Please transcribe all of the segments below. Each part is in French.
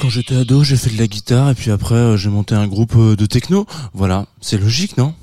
Quand j'étais ado, j'ai fait de la guitare et puis après euh, j'ai monté un groupe euh, de techno. Voilà, c'est logique, non?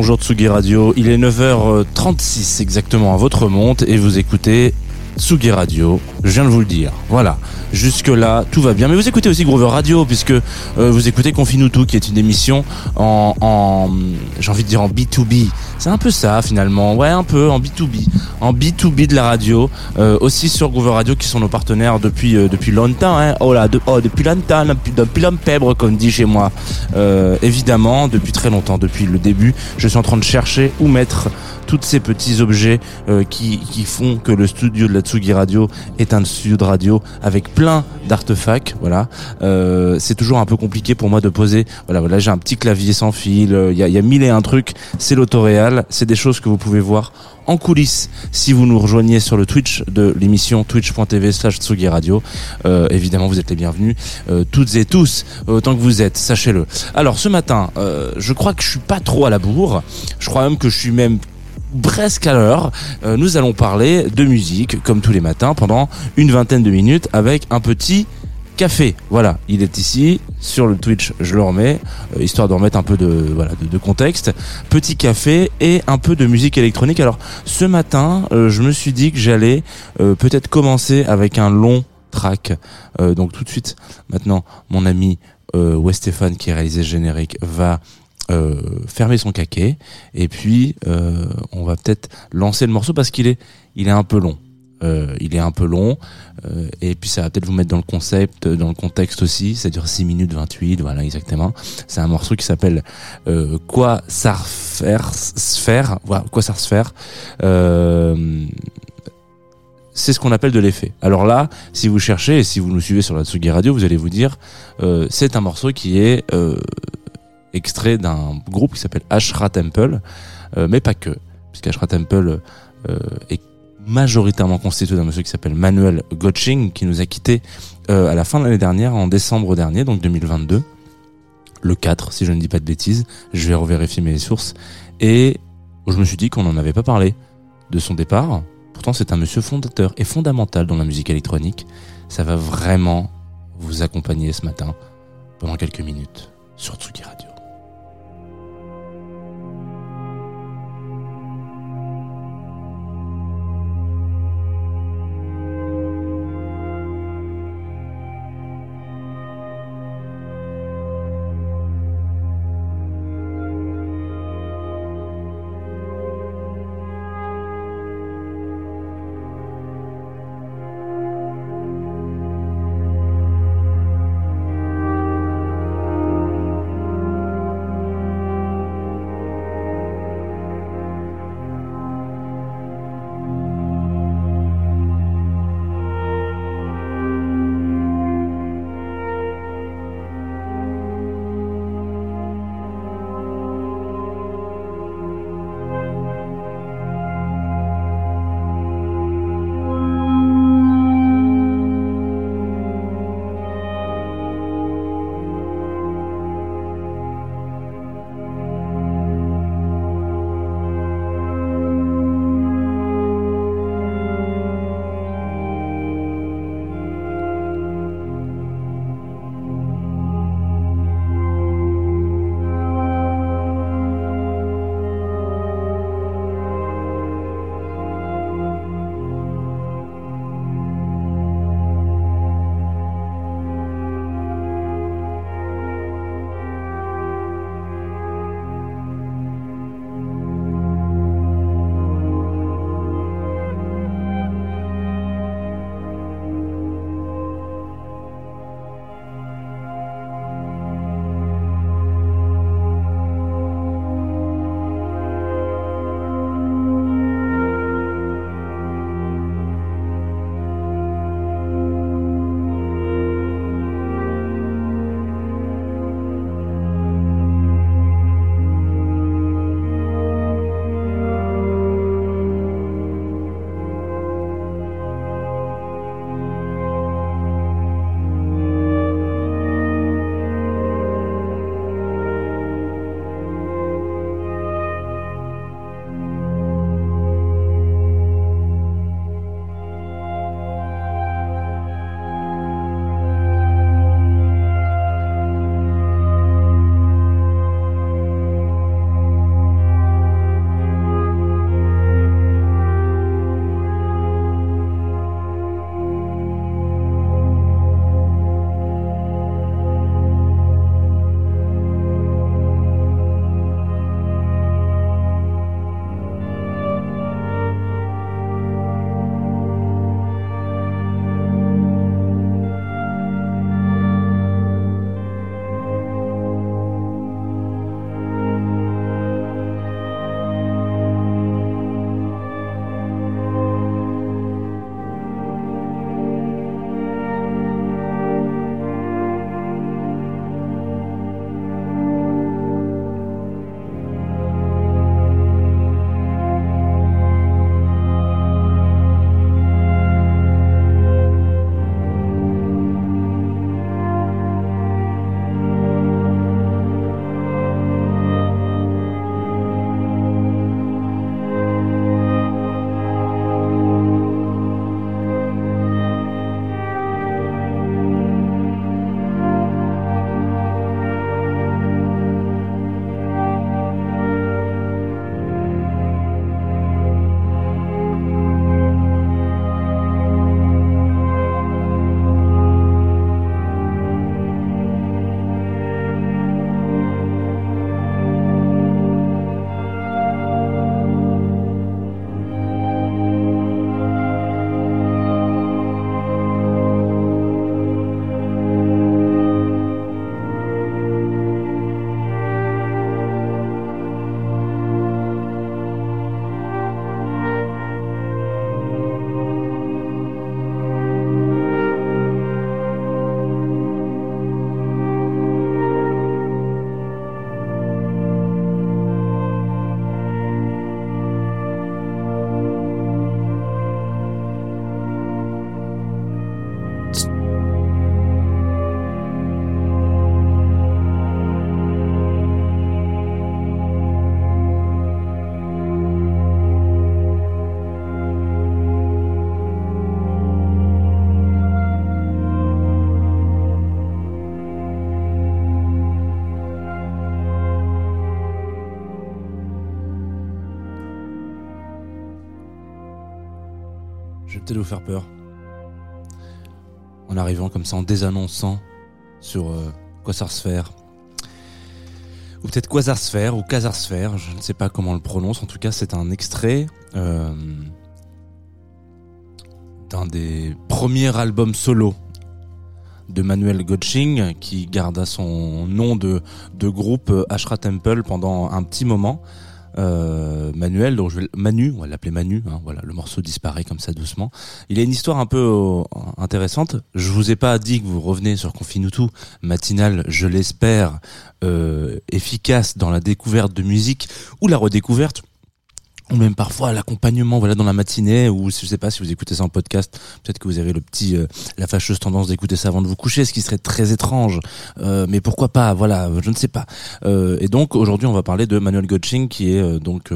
Bonjour Tsugi Radio, il est 9h36 exactement à votre monte et vous écoutez Tsugi Radio, je viens de vous le dire. Voilà, jusque là tout va bien. Mais vous écoutez aussi Groover Radio puisque euh, vous écoutez Confine tout qui est une émission en, j'ai envie de dire en B2B. C'est un peu ça finalement, ouais un peu en B2B, en B2B de la radio, euh, aussi sur Groover Radio qui sont nos partenaires depuis euh, depuis longtemps. Hein. Oh là, oh, depuis longtemps, depuis, depuis comme dit chez moi. Évidemment, depuis très longtemps, depuis le début, je suis en train de chercher où mettre tous ces petits objets euh, qui, qui font que le studio de la Tsugi Radio est un studio de radio avec plein d'artefacts. Voilà, euh, c'est toujours un peu compliqué pour moi de poser. Voilà, voilà, j'ai un petit clavier sans fil. euh, Il y, a, y a mille et un trucs. C'est l'autoréal. C'est des choses que vous pouvez voir en coulisses si vous nous rejoignez sur le Twitch de l'émission twitch.tv slash Tsugi Radio. Euh, évidemment, vous êtes les bienvenus, euh, toutes et tous, autant que vous êtes, sachez-le. Alors, ce matin, euh, je crois que je suis pas trop à la bourre. Je crois même que je suis même presque à l'heure. Euh, nous allons parler de musique, comme tous les matins, pendant une vingtaine de minutes, avec un petit café. Voilà, il est ici sur le Twitch. Je le remets, euh, histoire de remettre un peu de voilà de, contexte. Petit café et un peu de musique électronique. Alors, ce matin, euh, je me suis dit que j'allais euh, peut-être commencer avec un long track. Donc tout de suite, maintenant, mon ami euh, Wes Stéphane qui a réalisé le générique va euh, fermer son caquet et puis euh, on va peut-être lancer le morceau parce qu'il est il est un peu long. Euh, il est un peu long euh, et puis ça va peut-être vous mettre dans le concept, dans le contexte aussi. Ça dure 6 minutes 28, voilà exactement. C'est un morceau qui s'appelle euh, Quoi ça refaire voilà, quoi ça sphère. Euh, c'est ce qu'on appelle de l'effet. Alors là, si vous cherchez et si vous nous suivez sur la Tsugi Radio, vous allez vous dire, euh, c'est un morceau qui est euh, extrait d'un groupe qui s'appelle Ashra Temple, euh, mais pas que, puisque Ashra Temple euh, est majoritairement constitué d'un monsieur qui s'appelle Manuel Gotching, qui nous a quitté euh, à la fin de l'année dernière, en décembre dernier, donc 2022, le 4, si je ne dis pas de bêtises. Je vais revérifier mes sources. Et je me suis dit qu'on n'en avait pas parlé de son départ. Pourtant, c'est un monsieur fondateur et fondamental dans la musique électronique. Ça va vraiment vous accompagner ce matin pendant quelques minutes sur Tsugi Radio. Peut-être vous faire peur. En arrivant comme ça, en désannonçant sur euh, Quasarsphère. Ou peut-être Quasarsphère ou Casarsphère, je ne sais pas comment le prononce. En tout cas, c'est un extrait euh, d'un des premiers albums solo de Manuel Gotching qui garda son nom de, de groupe euh, Ashra Temple pendant un petit moment. Euh, Manuel, donc je vais, Manu, on va l'appeler Manu, hein, voilà, le morceau disparaît comme ça doucement. Il a une histoire un peu euh, intéressante. Je vous ai pas dit que vous revenez sur Confinutu, matinale, je l'espère, euh, efficace dans la découverte de musique ou la redécouverte ou même parfois l'accompagnement voilà dans la matinée ou je sais pas si vous écoutez ça en podcast peut-être que vous avez le petit euh, la fâcheuse tendance d'écouter ça avant de vous coucher ce qui serait très étrange. Euh, mais pourquoi pas voilà je ne sais pas. Euh, et donc aujourd'hui on va parler de Manuel Gotching qui est euh, donc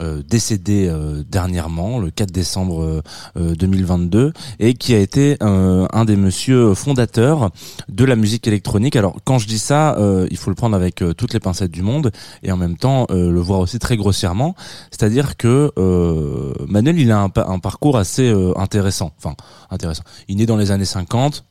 euh, euh, décédé euh, dernièrement le 4 décembre euh, euh, 2022 et qui a été euh, un des monsieur fondateurs de la musique électronique alors quand je dis ça euh, il faut le prendre avec euh, toutes les pincettes du monde et en même temps euh, le voir aussi très grossièrement c'est-à-dire que euh, Manuel, il a un, pa- un parcours assez euh, intéressant. Enfin, intéressant. Il est né dans les années 50.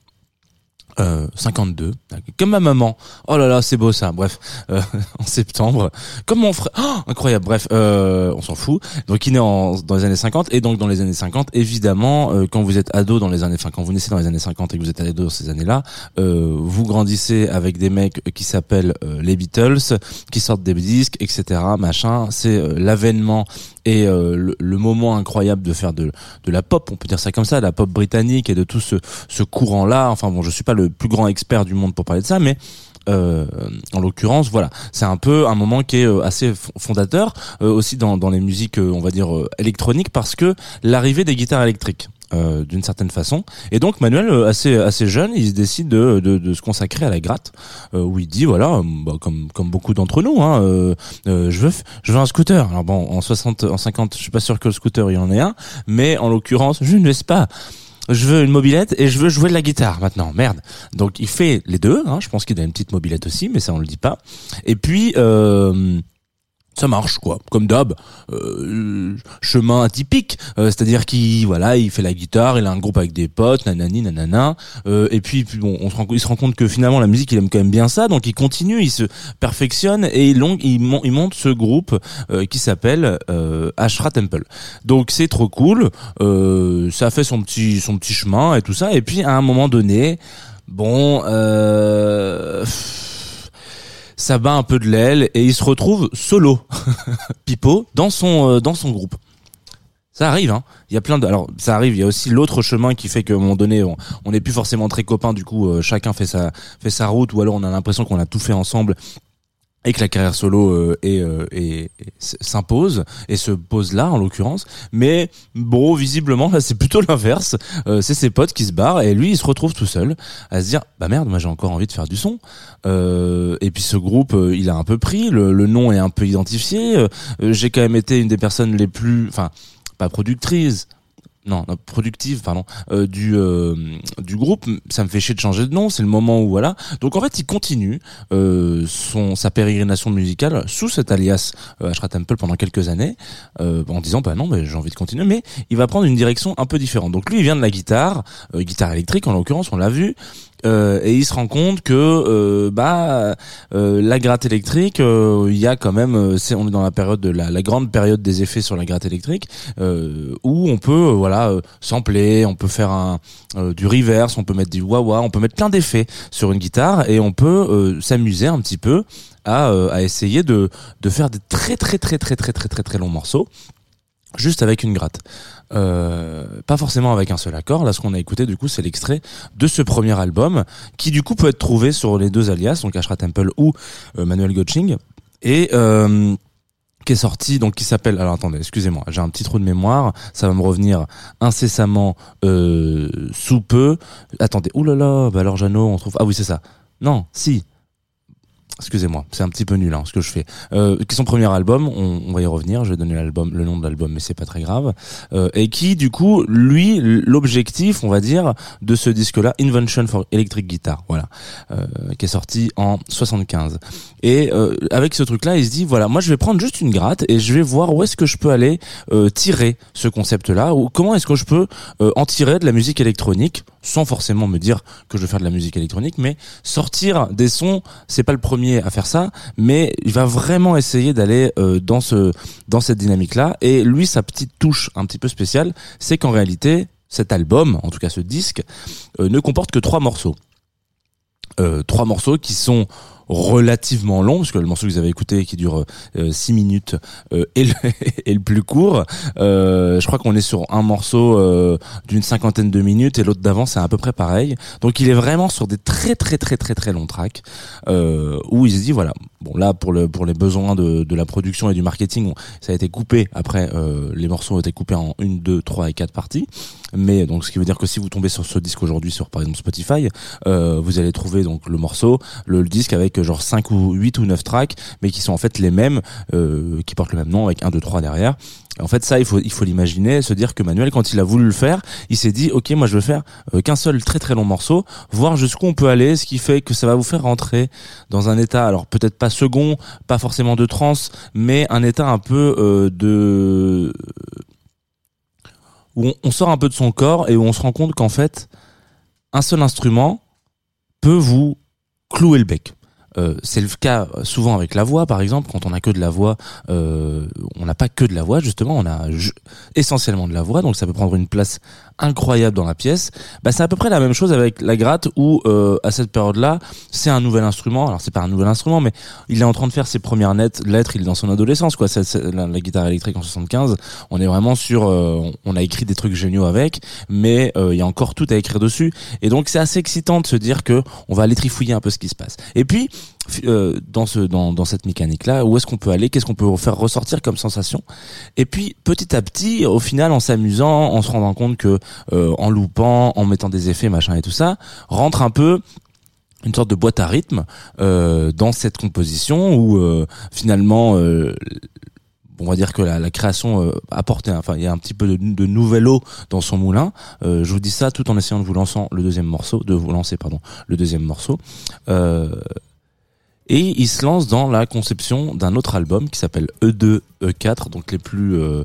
Euh, 52, comme ma maman. Oh là là, c'est beau ça. Bref, euh, en septembre, comme mon frère. Oh, incroyable. Bref, euh, on s'en fout. Donc il est en, dans les années 50 et donc dans les années 50, évidemment, euh, quand vous êtes ado dans les années, enfin quand vous naissez dans les années 50 et que vous êtes ado ces années-là, euh, vous grandissez avec des mecs qui s'appellent euh, les Beatles, qui sortent des disques, etc. Machin. C'est euh, l'avènement et euh, le, le moment incroyable de faire de, de la pop, on peut dire ça comme ça, la pop britannique et de tout ce, ce courant-là. Enfin bon, je suis pas le plus grand expert du monde pour parler de ça, mais euh, en l'occurrence, voilà, c'est un peu un moment qui est euh, assez fondateur euh, aussi dans, dans les musiques, euh, on va dire euh, électroniques, parce que l'arrivée des guitares électriques. euh, d'une certaine façon et donc Manuel assez assez jeune il décide de, de, de se consacrer à la gratte euh, où il dit voilà bah, comme comme beaucoup d'entre nous hein, je veux je veux un scooter alors bon en 60 en 50 je suis pas sûr que le scooter il y en ait un mais en l'occurrence je ne laisse pas je veux une mobilette et je veux jouer de la guitare maintenant. Merde. Donc il fait les deux. Hein. Je pense qu'il a une petite mobilette aussi, mais ça on le dit pas. Et puis euh, ça marche quoi, comme d'hab. Euh, chemin atypique, euh, c'est-à-dire qu'il voilà, il fait la guitare, il a un groupe avec des potes, nanani nanana. Euh, et puis, bon, on se rend, il se rend compte que finalement la musique, il aime quand même bien ça, donc il continue, il se perfectionne et il, long- monte ce groupe euh, qui s'appelle euh, Ashra Temple. Donc c'est trop cool, euh, ça fait son petit son petit chemin et tout ça. Et puis à un moment donné, bon. Euh, ça bat un peu de l'aile et il se retrouve solo, Pipo, dans son euh, dans son groupe. Ça arrive, hein. Il y a plein de. Alors, ça arrive. Il y a aussi l'autre chemin qui fait qu'à un moment donné, on n'est plus forcément très copains. Du coup, euh, chacun fait sa fait sa route, ou alors on a l'impression qu'on a tout fait ensemble et que la carrière solo euh, euh, s'impose et se pose là en l'occurrence. Mais bon visiblement là c'est plutôt l'inverse. Euh, c'est ses potes qui se barrent et lui il se retrouve tout seul à se dire bah merde moi j'ai encore envie de faire du son. Euh, et puis ce groupe il a un peu pris. Le, le nom est un peu identifié. J'ai quand même été une des personnes les plus enfin pas productrices non, non, productive, pardon, euh, du euh, du groupe. Ça me fait chier de changer de nom. C'est le moment où voilà. Donc en fait, il continue euh, son sa pérégrination musicale sous cet alias euh, Ashra Temple pendant quelques années, euh, en disant bah non, mais j'ai envie de continuer. Mais il va prendre une direction un peu différente. Donc lui, il vient de la guitare, euh, guitare électrique en l'occurrence, on l'a vu. Euh, et il se rend compte que euh, bah euh, la gratte électrique euh, il y a quand même euh, c'est on est dans la période de la, la grande période des effets sur la gratte électrique euh, où on peut voilà sampler on peut faire un du reverse on peut mettre du wah-wah on peut mettre plein d'effets sur une guitare et on peut s'amuser un petit peu à, à essayer de de faire des très très très très très très très très longs morceaux juste avec une gratte. Euh, pas forcément avec un seul accord. Là, ce qu'on a écouté, du coup, c'est l'extrait de ce premier album, qui du coup peut être trouvé sur les deux alias, donc Ashra Temple ou euh, Manuel Gotching, et euh, qui est sorti, donc qui s'appelle. Alors attendez, excusez-moi, j'ai un petit trou de mémoire, ça va me revenir incessamment euh, sous peu. Attendez, oulala, bah alors Jeannot, on trouve. Ah oui, c'est ça. Non, si. Excusez-moi, c'est un petit peu nul hein, ce que je fais. Euh, qui est son premier album, on, on va y revenir. Je vais donner l'album, le nom de l'album, mais c'est pas très grave. Euh, et qui, du coup, lui, l'objectif, on va dire, de ce disque-là, Invention for Electric Guitar, voilà, euh, qui est sorti en 75. Et euh, avec ce truc-là, il se dit voilà, moi je vais prendre juste une gratte et je vais voir où est-ce que je peux aller euh, tirer ce concept-là, ou comment est-ce que je peux euh, en tirer de la musique électronique, sans forcément me dire que je vais faire de la musique électronique, mais sortir des sons. C'est pas le premier à faire ça, mais il va vraiment essayer d'aller euh, dans ce dans cette dynamique-là. Et lui, sa petite touche un petit peu spéciale, c'est qu'en réalité, cet album, en tout cas ce disque, euh, ne comporte que trois morceaux. Euh, trois morceaux qui sont relativement longs parce que le morceau que vous avez écouté qui dure 6 minutes euh, est, le, est le plus court Euh, je crois qu'on est sur un morceau euh, d'une cinquantaine de minutes et l'autre d'avant c'est à peu près pareil. Donc il est vraiment sur des très très très très très longs tracks euh, où il se dit voilà bon là pour le pour les besoins de, de la production et du marketing ça a été coupé. Après euh, les morceaux ont été coupés en une deux trois et quatre parties. Mais donc ce qui veut dire que si vous tombez sur ce disque aujourd'hui sur par exemple Spotify euh, vous allez trouver donc le morceau le disque avec genre 5 ou 8 ou 9 tracks mais qui sont en fait les mêmes euh, qui portent le même nom avec 1 2 3 derrière en fait ça il faut il faut l'imaginer se dire que Manuel quand il a voulu le faire il s'est dit OK moi je veux faire euh, qu'un seul très très long morceau voir jusqu'où on peut aller ce qui fait que ça va vous faire rentrer dans un état alors peut-être pas second pas forcément de trance mais un état un peu euh, de où on sort un peu de son corps et où on se rend compte qu'en fait, un seul instrument peut vous clouer le bec. Euh, c'est le cas souvent avec la voix, par exemple, quand on a que de la voix, euh, on n'a pas que de la voix, justement, on a essentiellement de la voix, donc ça peut prendre une place incroyable dans la pièce. Bah, c'est à peu près la même chose avec la gratte, où euh, à cette période-là, c'est un nouvel instrument. Alors c'est pas un nouvel instrument, mais il est en train de faire ses premières lettres. Il est dans son adolescence, quoi. C'est- la, la guitare électrique en 75, on est vraiment sur. euh, on a écrit des trucs géniaux avec, mais euh, il y a encore tout à écrire dessus. Et donc c'est assez excitant de se dire que on va aller trifouiller un peu ce qui se passe. Et puis euh, dans ce dans, dans cette mécanique là, où est-ce qu'on peut aller Qu'est-ce qu'on peut faire ressortir comme sensation. Et puis petit à petit, au final, en s'amusant, en se rendant compte que euh, en loupant, en mettant des effets, machin et tout ça, rentre un peu une sorte de boîte à rythme euh, dans cette composition où euh, finalement euh, on va dire que la, création euh, apporte enfin il y a un petit peu de, de nouvel eau dans son moulin. Euh, je vous dis ça tout en essayant de vous lancer le deuxième morceau de vous lancer pardon le deuxième morceau. Euh, et il se lance dans la conception d'un autre album qui s'appelle E E2 E4 donc les plus euh,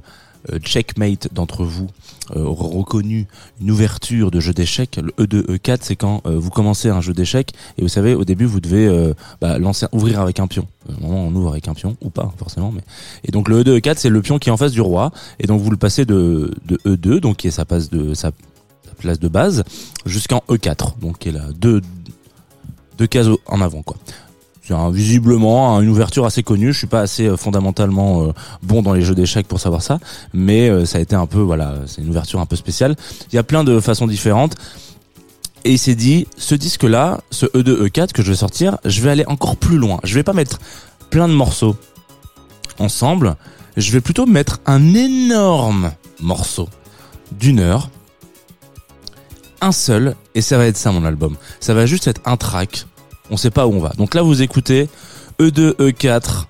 euh, checkmate d'entre vous euh, auront reconnu une ouverture de jeu d'échecs. Le E2, E4, c'est quand euh, vous commencez un jeu d'échecs et vous savez, au début, vous devez bah, lancer, ouvrir avec un pion. Où on ouvre avec un pion, ou pas forcément. Mais et donc le E2, E4, c'est le pion qui est en face du roi. Et donc vous le passez de, de E2, donc qui est sa de sa, place de base, jusqu'en E4, donc qui est là deux deux cases en avant, quoi. C'est visiblement une ouverture assez connue. Je suis pas assez euh, fondamentalement euh, bon dans les jeux d'échecs pour savoir ça, mais euh, ça a été un peu voilà, c'est une ouverture un peu spéciale. Il y a plein de façons différentes. Et il s'est dit, ce disque-là, ce E E2, E4 que je vais sortir, je vais aller encore plus loin. Je vais pas mettre plein de morceaux ensemble. Je vais plutôt mettre un énorme morceau d'une heure. Un seul, et ça va être ça mon album. Ça va juste être un track. On sait pas où on va. Donc là, vous écoutez E E2, E4.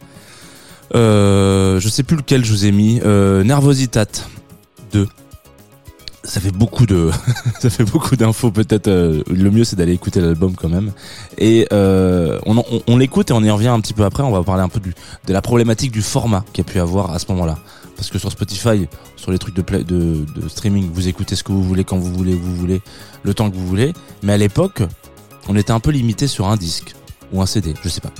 Euh, je sais plus lequel je vous ai mis. Euh, Nervositat 2 ça fait beaucoup de ça fait beaucoup d'infos peut-être euh, le mieux c'est d'aller écouter l'album quand même et euh, on, l'écoute et on y revient un petit peu après on va parler un peu de la problématique du format qu'il y a pu avoir à ce moment-là parce que sur Spotify sur les trucs de de streaming vous écoutez ce que vous voulez quand vous voulez vous voulez le temps que vous voulez mais à l'époque on était un peu limité sur un disque ou un CD je sais pas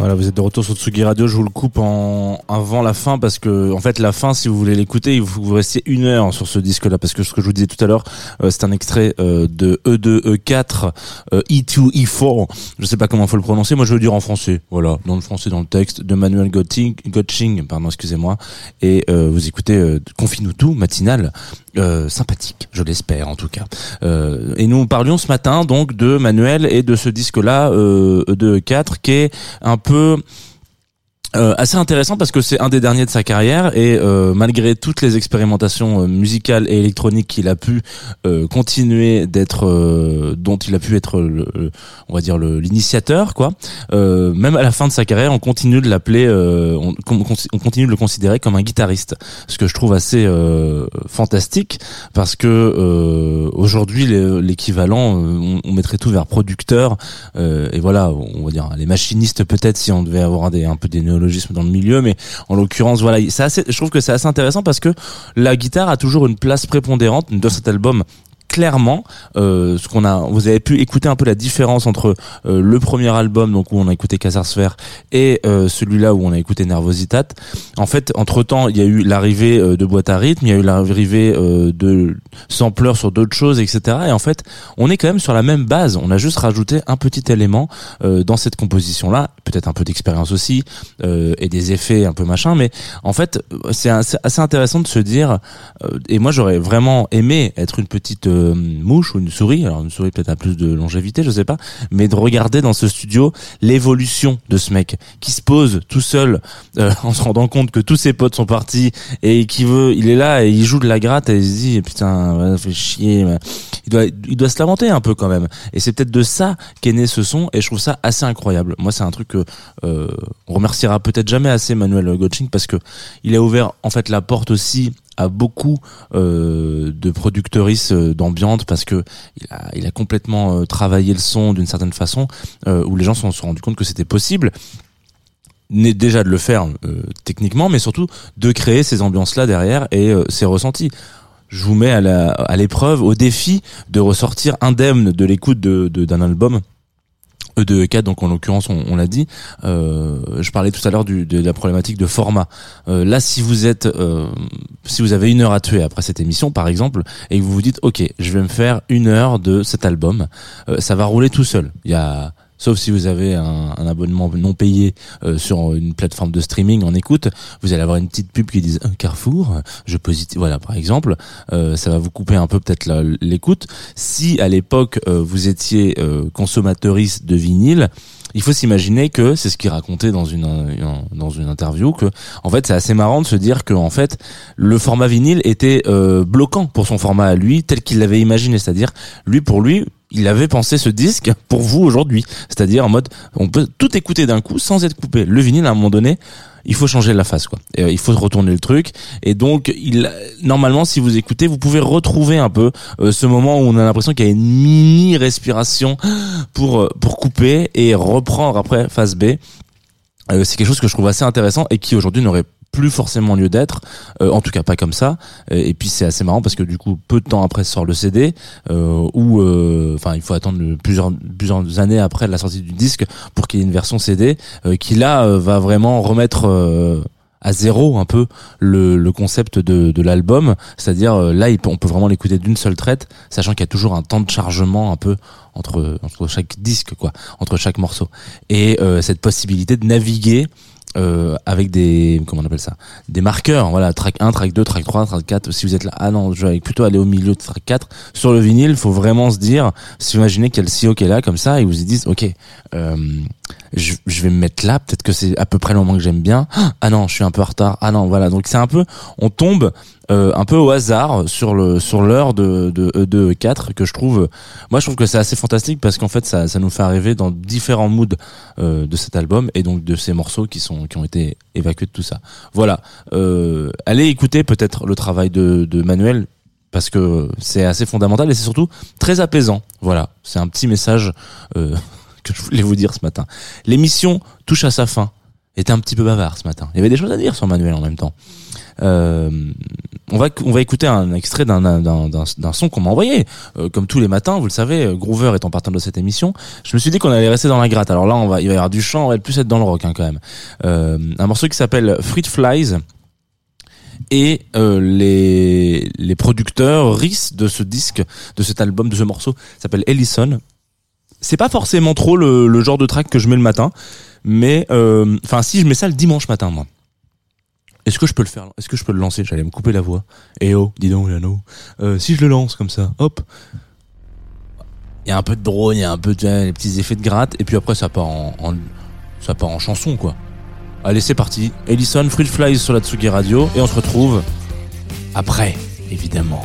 Voilà, vous êtes de retour sur Tsugi Radio. Je vous le coupe en avant la fin parce que, en fait, la fin, si vous voulez l'écouter, il faut que vous restiez une heure sur ce disque-là parce que ce que je vous disais tout à l'heure, euh, c'est un extrait euh, de E E2, E4, euh, E2, E4. Je sais pas comment faut le prononcer. Moi, je veux dire en français. Voilà, dans le français, dans le texte de Manuel Gotting, Gotching, pardon, excusez-moi. Et euh, vous écoutez euh, Confine-nous tout, matinal, euh, sympathique, je l'espère en tout cas. Euh, et nous parlions ce matin donc de Manuel et de ce disque-là, euh, E2, E4, qui est un peu euh, assez intéressant parce que c'est un des derniers de sa carrière et euh, malgré toutes les expérimentations euh, musicales et électroniques qu'il a pu euh, continuer d'être euh, dont il a pu être le, on va dire l'initiateur quoi même à la fin de sa carrière on continue de l'appeler on, on- on continue de le considérer comme un guitariste. Ce que je trouve assez fantastique parce que aujourd'hui l'équivalent on, on mettrait tout vers producteur et voilà on va dire les machinistes peut-être si on devait avoir des un peu des néologismes dans le milieu mais en l'occurrence voilà assez je trouve que c'est assez intéressant parce que la guitare a toujours une place prépondérante dans cet album clairement euh, ce qu'on a vous avez pu écouter un peu la différence entre euh, le premier album donc où on a écouté Casarsphere et euh, celui-là où on a écouté Nervositat. En fait entre temps il y a eu l'arrivée euh, de boîte à rythme il y a eu l'arrivée euh, de sampleurs sur d'autres choses etc et en fait on est quand même sur la même base. On a juste rajouté un petit élément euh, dans cette composition là peut-être un peu d'expérience aussi et des effets un peu machin mais en fait c'est assez intéressant de se dire et moi j'aurais vraiment aimé être une petite mouche ou une souris alors une souris peut-être a plus de longévité je sais pas mais de regarder dans ce studio l'évolution de ce mec qui se pose tout seul euh, en se rendant compte que tous ses potes sont partis et qui veut il est là et il joue de la gratte et il se dit putain fait chier il doit il doit se lamenter un peu quand même. Et c'est peut-être de ça qu'est né ce son et je trouve ça assez incroyable. Moi c'est un truc que euh, on remerciera peut-être jamais assez Manuel Gotching parce que il a ouvert en fait la porte aussi beaucoup euh, de productrices euh, d'ambiance parce que il a, complètement euh, travaillé le son d'une certaine façon où les gens se sont, rendus compte que c'était possible. Né- déjà de le faire techniquement mais surtout de créer ces ambiances là derrière et euh, ces ressentis. Je vous mets à l'épreuve au défi de ressortir indemne de l'écoute de de- d'un album E2 E4 donc en l'occurrence on, l'a dit. Euh, je parlais tout à l'heure du- de la problématique de format. Euh, là si vous êtes euh, si vous avez une heure à tuer après cette émission par exemple et que vous vous dites ok je vais me faire une heure de cet album ça va rouler tout seul. Il y a Sauf si vous avez un, un abonnement non payé euh, sur une plateforme de streaming en écoute, vous allez avoir une petite pub qui dit un Carrefour, je positive, voilà par exemple, euh, ça va vous couper un peu peut-être l'écoute. Si à l'époque euh, vous étiez euh, consommateuriste de vinyle, il faut s'imaginer que c'est ce qu'il racontait dans une, euh, dans une interview que en fait c'est assez marrant de se dire que en fait le format vinyle était euh, bloquant pour son format à lui tel qu'il l'avait imaginé c'est-à-dire lui pour lui il avait pensé ce disque pour vous aujourd'hui. C'est-à-dire en mode on peut tout écouter d'un coup sans être coupé. Le vinyle à un moment donné il faut changer la face quoi. Euh, il faut retourner le truc. Et donc il normalement si vous écoutez vous pouvez retrouver un peu euh, ce moment où on a l'impression qu'il y a une mini respiration pour euh, pour couper et reprendre après phase B. C'est quelque chose que je trouve assez intéressant et qui aujourd'hui n'aurait plus forcément lieu d'être, euh, en tout cas pas comme ça. Euh, Et puis c'est assez marrant parce que du coup peu de temps après sort le CD, euh, où euh, enfin il faut attendre plusieurs plusieurs années après la sortie du disque pour qu'il y ait une version CD euh, qui là va vraiment remettre à zéro un peu le, le concept de, de l'album, c'est-à-dire là il on peut vraiment l'écouter d'une seule traite, sachant qu'il y a toujours un temps de chargement un peu entre entre chaque disque quoi, entre chaque morceau et euh, cette possibilité de naviguer euh, avec des comment on appelle ça? Des marqueurs voilà track 1 track 2 track 3 track 4 si vous êtes là ah non je vais plutôt aller au milieu de track 4 sur le vinyle faut vraiment se dire si vous imaginez qu'il y a le CEO qui est là comme ça et vous y dites ok euh, je, je vais me mettre là peut-être que c'est à peu près le moment que j'aime bien. Ah non je suis un peu en retard. Ah non voilà. Donc c'est un peu on tombe euh, un peu au hasard sur le sur l'heure de de E2 4 que je trouve moi je trouve que c'est assez fantastique parce qu'en fait ça ça nous fait arriver dans différents moods euh, de cet album et donc de ces morceaux qui sont qui ont été évacués de tout ça. Voilà. Euh, allez écouter peut-être le travail de de Manuel parce que c'est assez fondamental et c'est surtout très apaisant. Voilà. C'est un petit message euh, que je voulais vous dire ce matin l'émission touche à sa fin était un petit peu bavard ce matin il y avait des choses à dire sur Manuel en même temps Euh, on va on va écouter un extrait d'un d'un son qu'on m'a envoyé. Euh, comme tous les matins, vous le savez, euh, Groover étant partenaire de cette émission, je me suis dit qu'on allait rester dans la gratte. Alors là, on va il va y avoir du chant, on va plus être dans le rock hein, quand même. Euh, un morceau qui s'appelle Fruit Flies et euh, les les producteurs RIS de ce disque, de cet album, de ce morceau s'appelle Ellison. C'est pas forcément trop le, genre de track que je mets le matin, mais euh, enfin si je mets ça le dimanche matin moi. Est-ce que je peux le faire? Est-ce que je peux le lancer? J'allais me couper la voix. Eh oh, dis donc Lano. Euh, si je le lance comme ça, hop. Il y a un peu de drone, il y a un peu de les petits effets de gratte, et puis après ça part en, ça part en chanson quoi. Allez c'est parti. Ellison, Fruit Flies sur la Tsugi Radio, et on se retrouve après, évidemment.